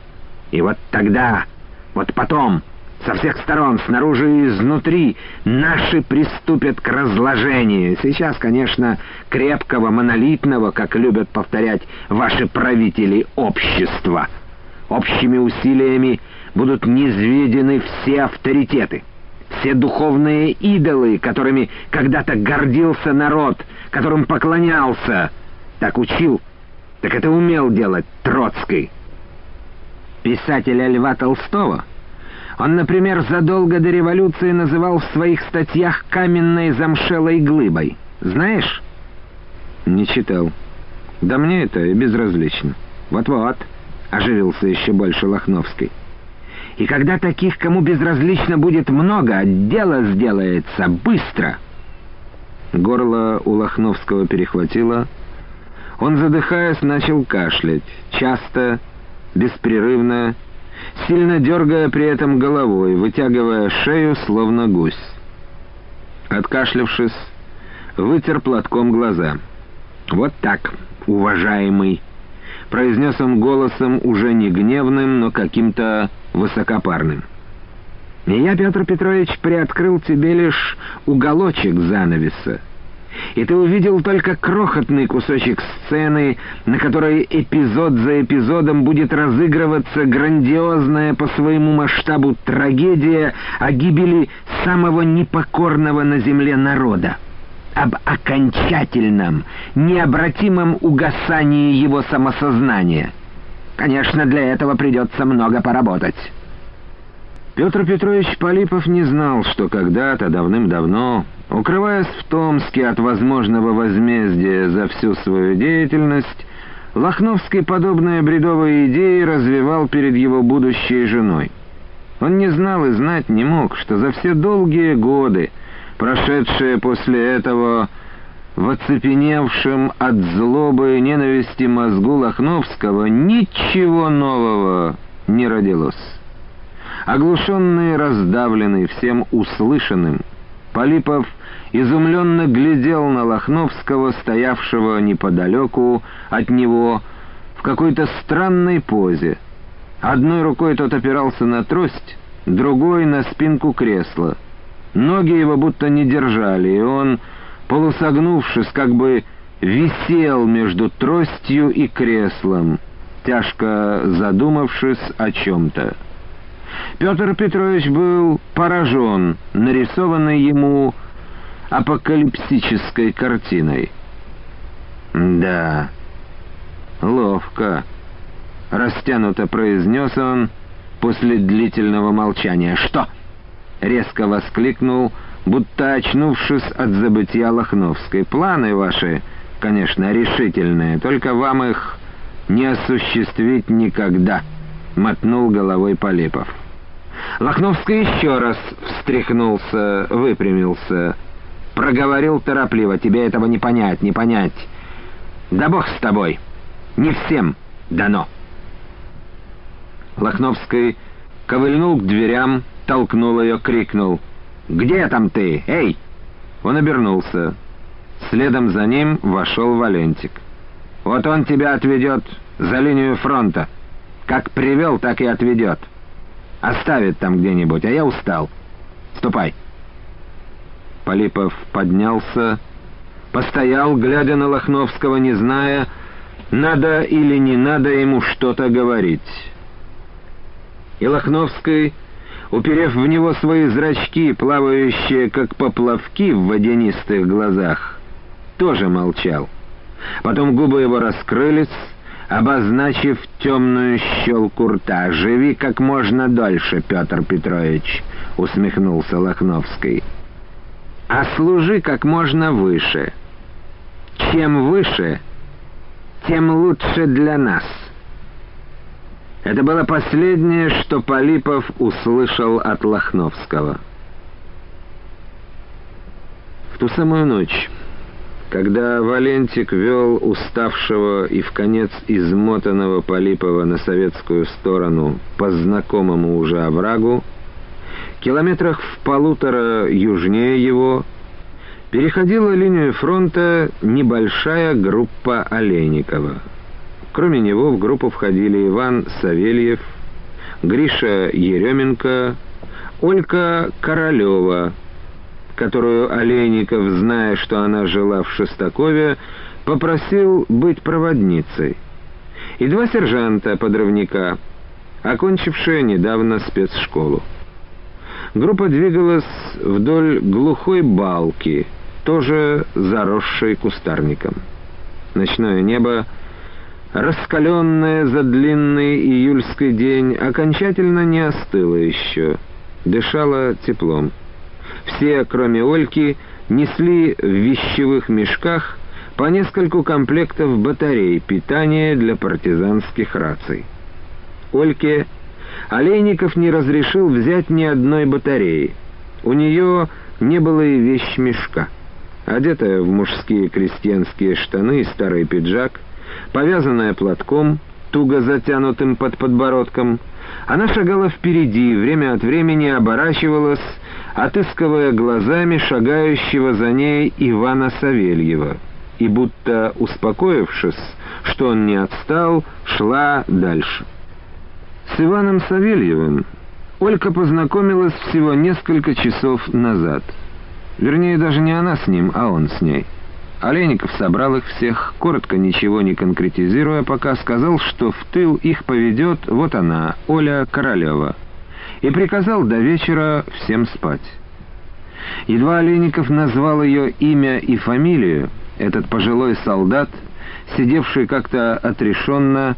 И вот тогда, вот потом, Со всех сторон, снаружи и изнутри, наши приступят к разложению. Сейчас, конечно, крепкого, монолитного, как любят повторять ваши правители общества. Общими усилиями будут низведены все авторитеты, все духовные идолы, которыми когда-то гордился народ, которым поклонялся. Так учил, так это умел делать Троцкий. Писателя Льва Толстого — он, например, задолго до революции называл в своих статьях каменной замшелой глыбой. Знаешь? Не читал. Да мне это и безразлично. Вот-вот, оживился еще больше Лохновский. И когда таких, кому безразлично будет много, дело сделается быстро. Горло у Лохновского перехватило. Он, задыхаясь, начал кашлять. Часто, беспрерывно, сильно дергая при этом головой, вытягивая шею, словно гусь. Откашлявшись, вытер платком глаза. «Вот так, уважаемый!» — произнес он голосом уже не гневным, но каким-то высокопарным. «И я, Петр Петрович, приоткрыл тебе лишь уголочек занавеса и ты увидел только крохотный кусочек сцены, на которой эпизод за эпизодом будет разыгрываться грандиозная по своему масштабу трагедия о гибели самого непокорного на земле народа, об окончательном, необратимом угасании его самосознания. Конечно, для этого придется много поработать». Петр Петрович Полипов не знал, что когда-то, давным-давно, укрываясь в Томске от возможного возмездия за всю свою деятельность, Лохновский подобные бредовые идеи развивал перед его будущей женой. Он не знал и знать не мог, что за все долгие годы, прошедшие после этого в оцепеневшем от злобы и ненависти мозгу Лохновского, ничего нового не родилось. Оглушенный и раздавленный всем услышанным, Полипов изумленно глядел на Лохновского, стоявшего неподалеку от него, в какой-то странной позе. Одной рукой тот опирался на трость, другой — на спинку кресла. Ноги его будто не держали, и он, полусогнувшись, как бы висел между тростью и креслом, тяжко задумавшись о чем-то. Петр Петрович был поражен нарисованной ему апокалипсической картиной. «Да, ловко», — растянуто произнес он после длительного молчания. «Что?» — резко воскликнул, будто очнувшись от забытия Лохновской. «Планы ваши, конечно, решительные, только вам их не осуществить никогда», — мотнул головой Полипов. Лохновский еще раз встряхнулся, выпрямился, проговорил торопливо. «Тебе этого не понять, не понять. Да бог с тобой. Не всем дано». Лохновский ковыльнул к дверям, толкнул ее, крикнул. «Где там ты? Эй!» Он обернулся. Следом за ним вошел Валентик. «Вот он тебя отведет за линию фронта. Как привел, так и отведет». Оставит там где-нибудь, а я устал. Ступай. Полипов поднялся, постоял, глядя на Лохновского, не зная, надо или не надо ему что-то говорить. И Лохновский, уперев в него свои зрачки, плавающие как поплавки в водянистых глазах, тоже молчал. Потом губы его раскрылись, обозначив темную щелку рта. «Живи как можно дольше, Петр Петрович», — усмехнулся Лохновский. «А служи как можно выше. Чем выше, тем лучше для нас». Это было последнее, что Полипов услышал от Лохновского. В ту самую ночь... Когда Валентик вел уставшего и в конец измотанного Полипова на советскую сторону по знакомому уже оврагу, километрах в полутора южнее его переходила линию фронта небольшая группа Олейникова. Кроме него в группу входили Иван Савельев, Гриша Еременко, Олька Королева, которую Олейников, зная, что она жила в Шестакове, попросил быть проводницей, и два сержанта-подрывника, окончившие недавно спецшколу. Группа двигалась вдоль глухой балки, тоже заросшей кустарником. Ночное небо, раскаленное за длинный июльский день, окончательно не остыло еще, дышало теплом. Все, кроме Ольки, несли в вещевых мешках по нескольку комплектов батарей питания для партизанских раций. Ольке Олейников не разрешил взять ни одной батареи. У нее не было и вещмешка. Одетая в мужские крестьянские штаны и старый пиджак, повязанная платком, туго затянутым под подбородком, она шагала впереди, время от времени оборачивалась, отыскивая глазами шагающего за ней Ивана Савельева, и, будто успокоившись, что он не отстал, шла дальше. С Иваном Савельевым Олька познакомилась всего несколько часов назад. Вернее, даже не она с ним, а он с ней. Олейников собрал их всех, коротко ничего не конкретизируя, пока сказал, что в тыл их поведет вот она, Оля Королева, и приказал до вечера всем спать. Едва Олейников назвал ее имя и фамилию, этот пожилой солдат, сидевший как-то отрешенно,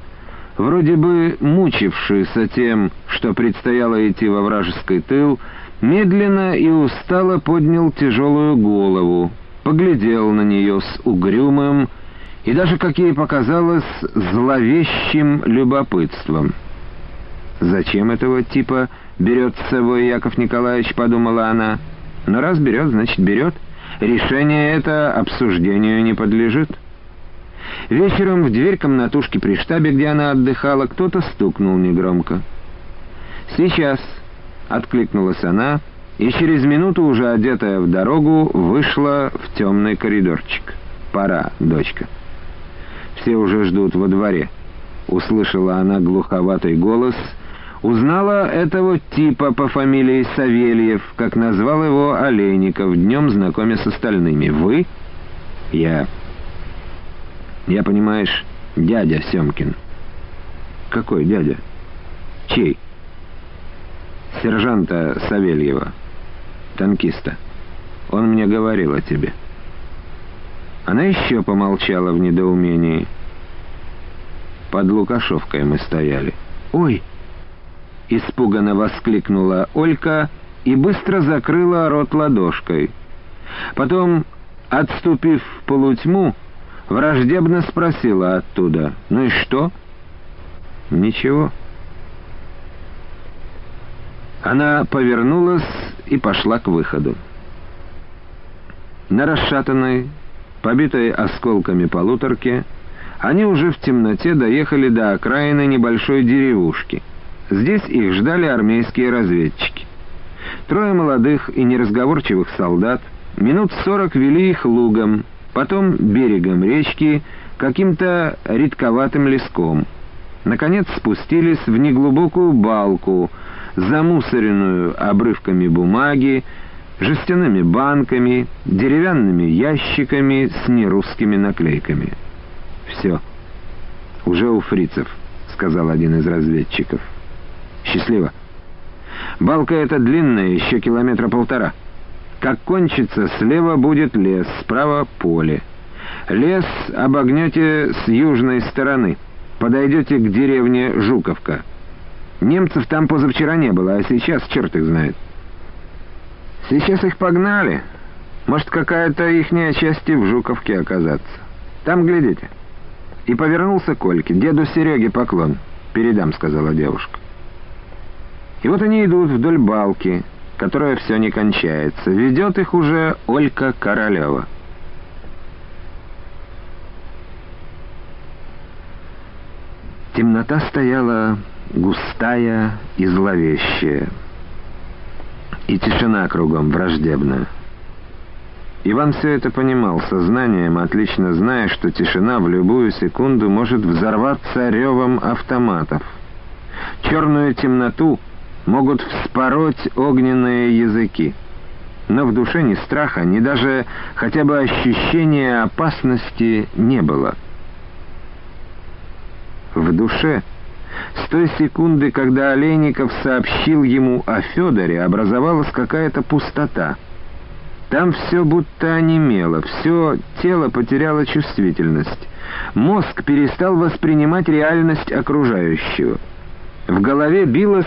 вроде бы мучившийся тем, что предстояло идти во вражеский тыл, медленно и устало поднял тяжелую голову, поглядел на нее с угрюмым и даже, как ей показалось, зловещим любопытством. «Зачем этого типа берет с собой Яков Николаевич?» — подумала она. «Но раз берет, значит берет. Решение это обсуждению не подлежит». Вечером в дверь комнатушки при штабе, где она отдыхала, кто-то стукнул негромко. «Сейчас», — откликнулась она, и через минуту, уже одетая в дорогу, вышла в темный коридорчик. «Пора, дочка». «Все уже ждут во дворе», — услышала она глуховатый голос, узнала этого типа по фамилии Савельев, как назвал его Олейников, днем знакомясь с остальными. «Вы?» «Я...» Я, понимаешь, дядя Семкин. Какой дядя? Чей? Сержанта Савельева, танкиста. Он мне говорил о тебе. Она еще помолчала в недоумении. Под Лукашовкой мы стояли. «Ой!» — испуганно воскликнула Олька и быстро закрыла рот ладошкой. Потом, отступив в полутьму, враждебно спросила оттуда. «Ну и что?» «Ничего». Она повернулась и пошла к выходу. На расшатанной, побитой осколками полуторке, они уже в темноте доехали до окраины небольшой деревушки. Здесь их ждали армейские разведчики. Трое молодых и неразговорчивых солдат минут сорок вели их лугом, потом берегом речки, каким-то редковатым леском. Наконец спустились в неглубокую балку, замусоренную обрывками бумаги, жестяными банками, деревянными ящиками с нерусскими наклейками. «Все. Уже у фрицев», — сказал один из разведчиков. «Счастливо. Балка эта длинная, еще километра полтора». Как кончится, слева будет лес, справа поле. Лес обогнете с южной стороны. Подойдете к деревне Жуковка. Немцев там позавчера не было, а сейчас черт их знает. Сейчас их погнали. Может, какая-то ихняя часть в Жуковке оказаться. Там глядите. И повернулся к Ольке. «Деду Сереге поклон. Передам», — сказала девушка. И вот они идут вдоль балки, которая все не кончается. Ведет их уже Олька Королева. Темнота стояла густая и зловещая. И тишина кругом враждебная. Иван все это понимал сознанием, отлично зная, что тишина в любую секунду может взорваться ревом автоматов. Черную темноту — могут вспороть огненные языки. Но в душе ни страха, ни даже хотя бы ощущения опасности не было. В душе с той секунды, когда Олейников сообщил ему о Федоре, образовалась какая-то пустота. Там все будто онемело, все тело потеряло чувствительность. Мозг перестал воспринимать реальность окружающего. В голове билась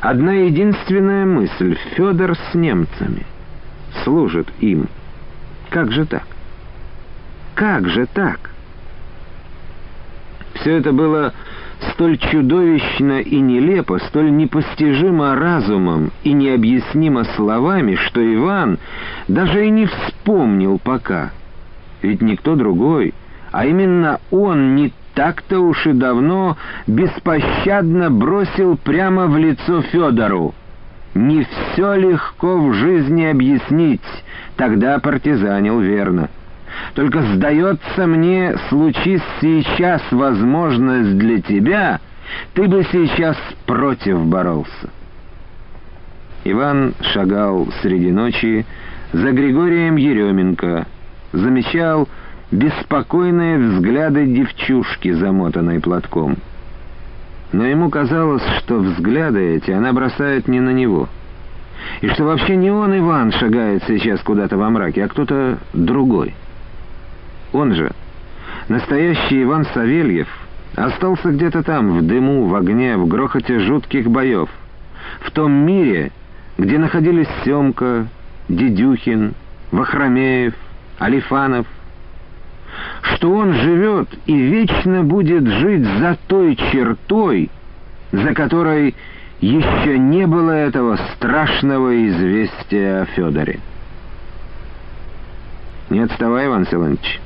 одна единственная мысль — Федор с немцами. Служит им. Как же так? Как же так? Все это было столь чудовищно и нелепо, столь непостижимо разумом и необъяснимо словами, что Иван даже и не вспомнил пока. Ведь никто другой, а именно он не так-то уж и давно беспощадно бросил прямо в лицо Федору. Не все легко в жизни объяснить, тогда партизанил верно. Только сдается мне, случись сейчас возможность для тебя, ты бы сейчас против боролся. Иван шагал среди ночи за Григорием Еременко, замечал беспокойные взгляды девчушки, замотанной платком. Но ему казалось, что взгляды эти она бросает не на него. И что вообще не он, Иван, шагает сейчас куда-то во мраке, а кто-то другой. Он же, настоящий Иван Савельев, остался где-то там, в дыму, в огне, в грохоте жутких боев. В том мире, где находились Семка, Дедюхин, Вахромеев, Алифанов, что он живет и вечно будет жить за той чертой, за которой еще не было этого страшного известия о Федоре. «Не отставай, Иван Селанович», —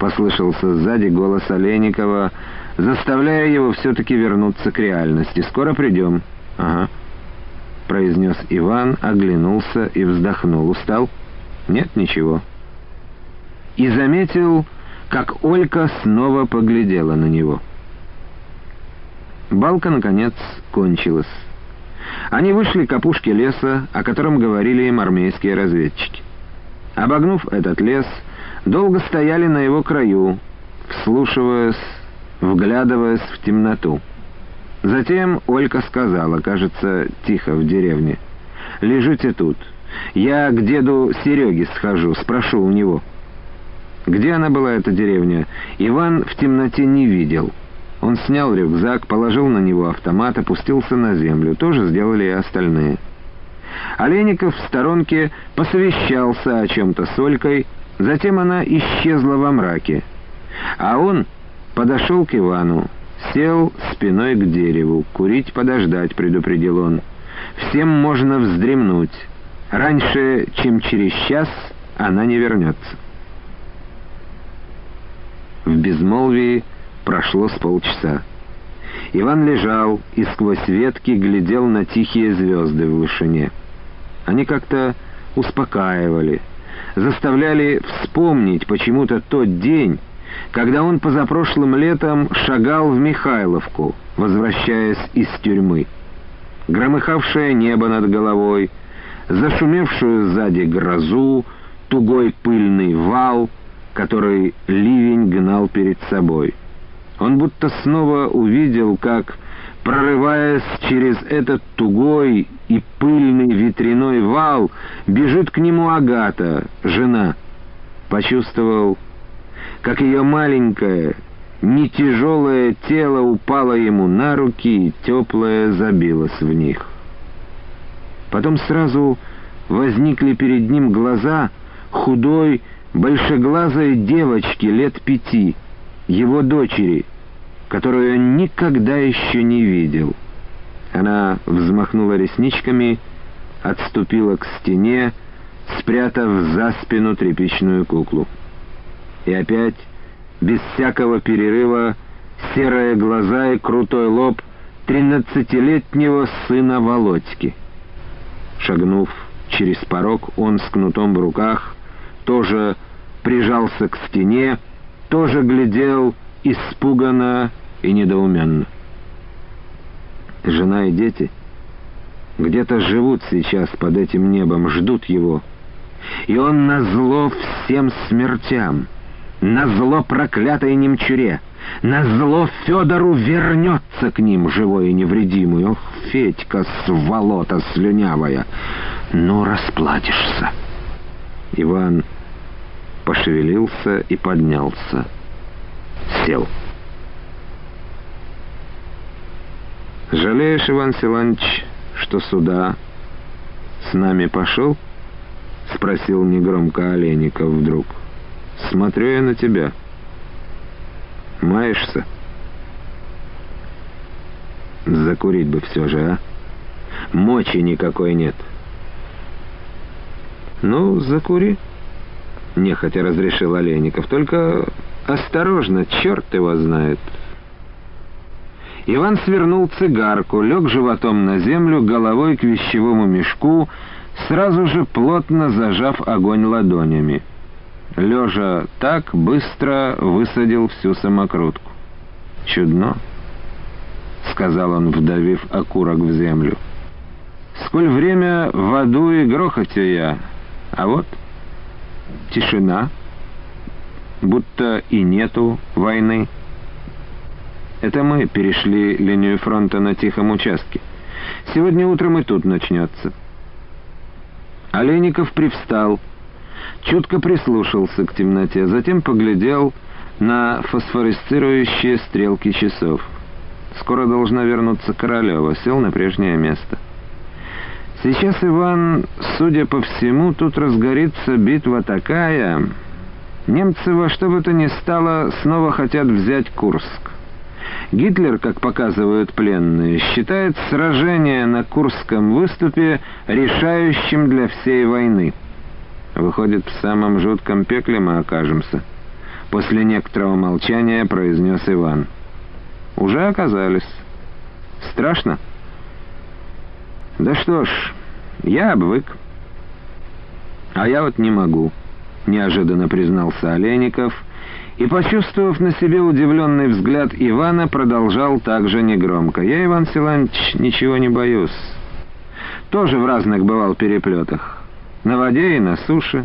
послышался сзади голос Олейникова, заставляя его все-таки вернуться к реальности. «Скоро придем». «Ага», — произнес Иван, оглянулся и вздохнул. «Устал?» «Нет, ничего». И заметил как Олька снова поглядела на него. Балка, наконец, кончилась. Они вышли к опушке леса, о котором говорили им армейские разведчики. Обогнув этот лес, долго стояли на его краю, вслушиваясь, вглядываясь в темноту. Затем Олька сказала, кажется, тихо в деревне, «Лежите тут. Я к деду Сереге схожу, спрошу у него». Где она была, эта деревня, Иван в темноте не видел. Он снял рюкзак, положил на него автомат, опустился на землю. Тоже сделали и остальные. Олейников в сторонке посовещался о чем-то с Олькой, затем она исчезла во мраке. А он подошел к Ивану, сел спиной к дереву. «Курить подождать», — предупредил он. «Всем можно вздремнуть. Раньше, чем через час, она не вернется». В безмолвии прошло с полчаса. Иван лежал и сквозь ветки глядел на тихие звезды в вышине. Они как-то успокаивали, заставляли вспомнить почему-то тот день, когда он позапрошлым летом шагал в Михайловку, возвращаясь из тюрьмы. Громыхавшее небо над головой, зашумевшую сзади грозу, тугой пыльный вал — который ливень гнал перед собой. Он будто снова увидел, как, прорываясь через этот тугой и пыльный ветряной вал, бежит к нему Агата, жена. Почувствовал, как ее маленькое, не тяжелое тело упало ему на руки и теплое забилось в них. Потом сразу возникли перед ним глаза худой, большеглазой девочки лет пяти, его дочери, которую он никогда еще не видел. Она взмахнула ресничками, отступила к стене, спрятав за спину тряпичную куклу. И опять, без всякого перерыва, серые глаза и крутой лоб тринадцатилетнего сына Володьки. Шагнув через порог, он с кнутом в руках тоже прижался к стене, тоже глядел испуганно и недоуменно. Жена и дети где-то живут сейчас под этим небом, ждут его. И он назло всем смертям, назло проклятой немчуре, назло Федору вернется к ним, живой и невредимый. Ох, Федька, сволота слюнявая, ну расплатишься. Иван пошевелился и поднялся. Сел. «Жалеешь, Иван Силанович, что сюда с нами пошел?» — спросил негромко Олейников вдруг. «Смотрю я на тебя. Маешься?» «Закурить бы все же, а? Мочи никакой нет». «Ну, закури», — нехотя разрешил Олейников. «Только осторожно, черт его знает». Иван свернул цигарку, лег животом на землю, головой к вещевому мешку, сразу же плотно зажав огонь ладонями. Лежа так, быстро высадил всю самокрутку. «Чудно», — сказал он, вдавив окурок в землю. «Сколь время в аду и грохоте я, а вот тишина, будто и нету войны». Это мы перешли линию фронта на тихом участке. Сегодня утром и тут начнется. Олейников привстал, чутко прислушался к темноте, затем поглядел на фосфорисцирующие стрелки часов. Скоро должна вернуться Королева, сел на прежнее место. Сейчас, Иван, судя по всему, тут разгорится битва такая... Немцы во что бы то ни стало снова хотят взять Курск. Гитлер, как показывают пленные, считает сражение на Курском выступе решающим для всей войны. Выходит, в самом жутком пекле мы окажемся. После некоторого молчания произнес Иван. Уже оказались. Страшно? Да что ж, я обвык. А я вот не могу, неожиданно признался Олейников — и, почувствовав на себе удивленный взгляд Ивана, продолжал также негромко. «Я, Иван Силантьевич, ничего не боюсь. Тоже в разных бывал переплетах. На воде и на суше.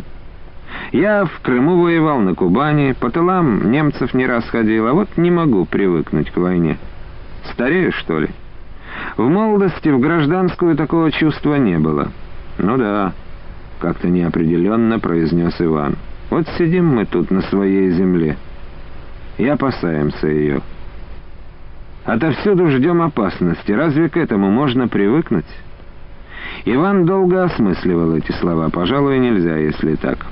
Я в Крыму воевал, на Кубани, по тылам немцев не раз ходил, а вот не могу привыкнуть к войне. Старею, что ли? В молодости, в гражданскую такого чувства не было. Ну да, как-то неопределенно произнес Иван. Вот сидим мы тут на своей земле и опасаемся ее. Отовсюду ждем опасности. Разве к этому можно привыкнуть? Иван долго осмысливал эти слова. Пожалуй, нельзя, если так.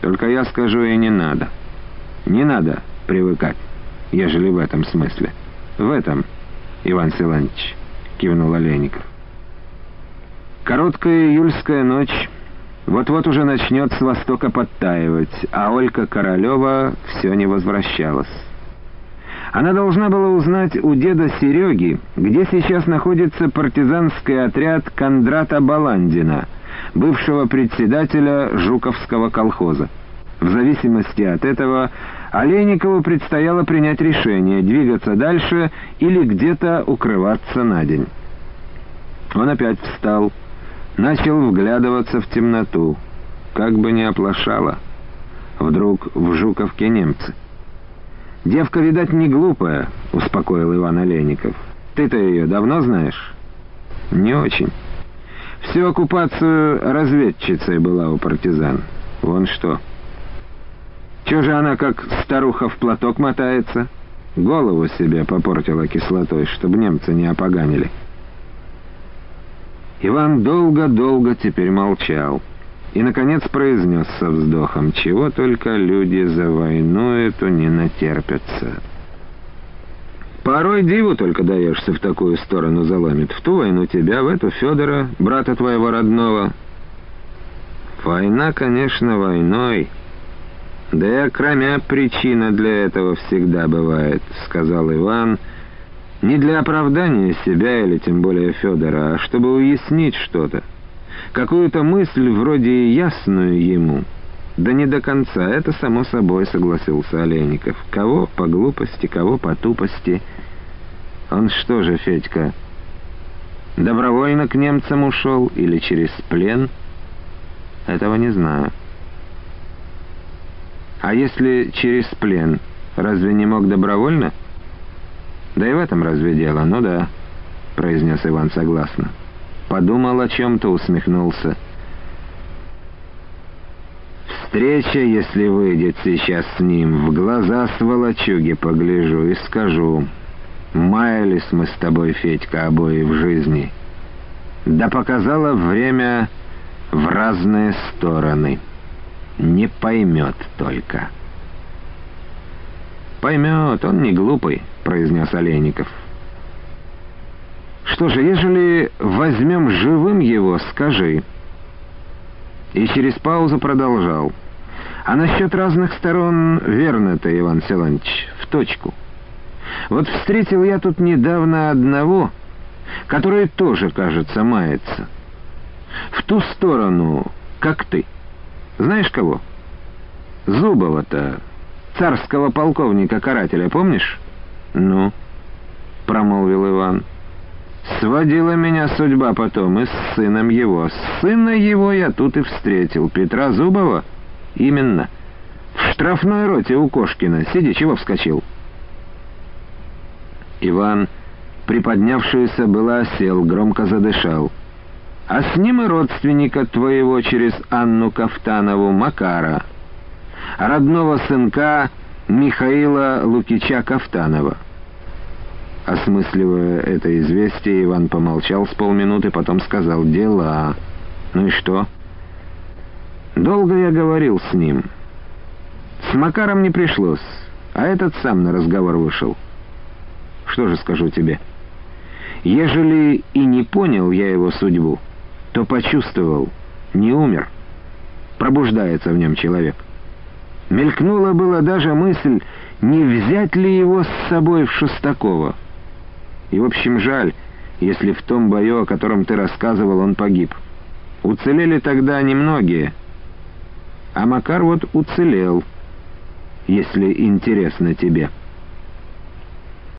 Только я скажу, и не надо. Не надо привыкать, ежели в этом смысле. В этом, Иван Силанович, кивнул Олейников. Короткая июльская ночь вот-вот уже начнет с востока подтаивать, а Олька Королева все не возвращалась. Она должна была узнать у деда Сереги, где сейчас находится партизанский отряд Кондрата Баландина, бывшего председателя Жуковского колхоза. В зависимости от этого Олейникову предстояло принять решение, двигаться дальше или где-то укрываться на день. Он опять встал, начал вглядываться в темноту, как бы не оплошало. Вдруг в Жуковке немцы. «Девка, видать, не глупая», — успокоил Иван Олейников. «Ты-то ее давно знаешь?» «Не очень. Всю оккупацию разведчицей была у партизан. Вон что. Чего же она как старуха в платок мотается? Голову себе попортила кислотой, чтобы немцы не опоганили». Иван долго-долго теперь молчал и, наконец, произнес со вздохом, чего только люди за войну эту не натерпятся. Порой диву только даешься в такую сторону заломит. В ту войну тебя, в эту Федора, брата твоего родного. Война, конечно, войной. Да и окромя причина для этого всегда бывает, сказал Иван, — не для оправдания себя или тем более Федора, а чтобы уяснить что-то. Какую-то мысль вроде ясную ему. Да не до конца, это само собой согласился Олейников. Кого по глупости, кого по тупости. Он что же, Федька, Добровольно к немцам ушел или через плен? Этого не знаю. А если через плен, разве не мог добровольно? Да и в этом разве дело? Ну да, произнес Иван согласно. Подумал о чем-то, усмехнулся. Встреча, если выйдет сейчас с ним, в глаза сволочуги погляжу и скажу, маялись мы с тобой, Федька, обои в жизни. Да показало время в разные стороны. Не поймет только. «Поймет, он не глупый», — произнес Олейников. «Что же, ежели возьмем живым его, скажи». И через паузу продолжал. «А насчет разных сторон верно-то, Иван Селанович, в точку. Вот встретил я тут недавно одного, который тоже, кажется, мается. В ту сторону, как ты. Знаешь кого? Зубова-то, царского полковника-карателя, помнишь? Ну, промолвил Иван. Сводила меня судьба потом и с сыном его. Сына его я тут и встретил. Петра Зубова? Именно. В штрафной роте у Кошкина. Сиди, чего вскочил? Иван, приподнявшийся было, сел, громко задышал. А с ним и родственника твоего через Анну Кафтанову, Макара, родного сынка Михаила Лукича Кафтанова. Осмысливая это известие, Иван помолчал с полминуты, потом сказал «Дела». «Ну и что?» «Долго я говорил с ним. С Макаром не пришлось, а этот сам на разговор вышел. Что же скажу тебе? Ежели и не понял я его судьбу, то почувствовал, не умер. Пробуждается в нем человек. Мелькнула была даже мысль, не взять ли его с собой в Шестакова». И, в общем, жаль, если в том бою, о котором ты рассказывал, он погиб. Уцелели тогда немногие. А Макар вот уцелел, если интересно тебе».